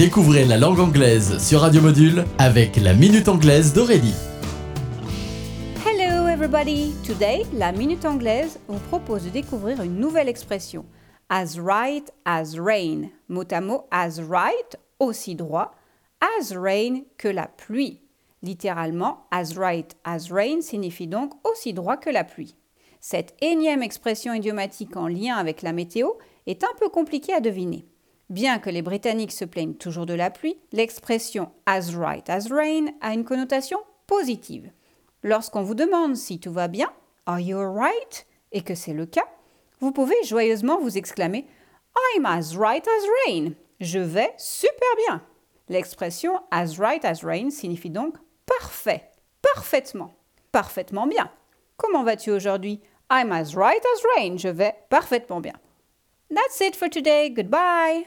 Découvrez la langue anglaise sur Radio Module avec la Minute Anglaise d'Aurélie. Hello everybody! Today, la Minute Anglaise vous propose de découvrir une nouvelle expression. As right as rain. Mot à mot, as right, aussi droit, as rain que la pluie. Littéralement, as right as rain signifie donc aussi droit que la pluie. Cette énième expression idiomatique en lien avec la météo est un peu compliquée à deviner. Bien que les Britanniques se plaignent toujours de la pluie, l'expression as right as rain a une connotation positive. Lorsqu'on vous demande si tout va bien, Are you alright et que c'est le cas, vous pouvez joyeusement vous exclamer I'm as right as rain. Je vais super bien. L'expression as right as rain signifie donc parfait, parfaitement, parfaitement bien. Comment vas-tu aujourd'hui? I'm as right as rain. Je vais parfaitement bien. That's it for today. Goodbye.